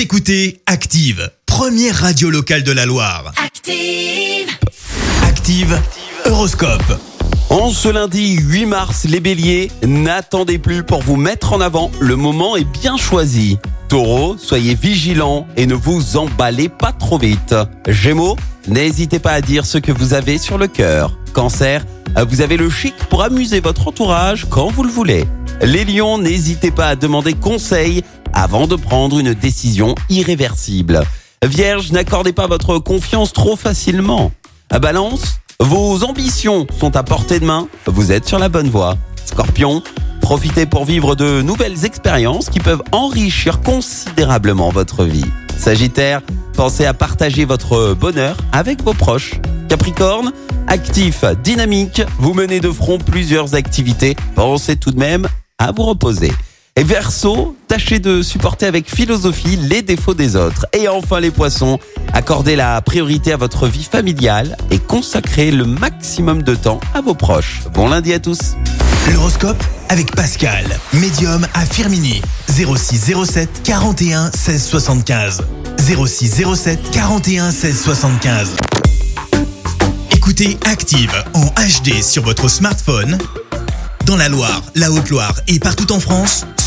Vous écoutez Active, première radio locale de la Loire. Active. Active, Horoscope. En ce lundi 8 mars, les béliers, n'attendez plus pour vous mettre en avant, le moment est bien choisi. Taureau, soyez vigilants et ne vous emballez pas trop vite. Gémeaux, n'hésitez pas à dire ce que vous avez sur le cœur. Cancer, vous avez le chic pour amuser votre entourage quand vous le voulez. Les lions, n'hésitez pas à demander conseil avant de prendre une décision irréversible. Vierge, n'accordez pas votre confiance trop facilement. Balance, vos ambitions sont à portée de main, vous êtes sur la bonne voie. Scorpion, profitez pour vivre de nouvelles expériences qui peuvent enrichir considérablement votre vie. Sagittaire, pensez à partager votre bonheur avec vos proches. Capricorne, actif, dynamique, vous menez de front plusieurs activités, pensez tout de même à vous reposer. Et Verseau, tâchez de supporter avec philosophie les défauts des autres. Et enfin les poissons, accordez la priorité à votre vie familiale et consacrez le maximum de temps à vos proches. Bon lundi à tous. L'horoscope avec Pascal, médium à Firmini. 06 07 41 16 75. 06 07 41 16 75. Écoutez Active en HD sur votre smartphone, dans la Loire, la Haute-Loire et partout en France,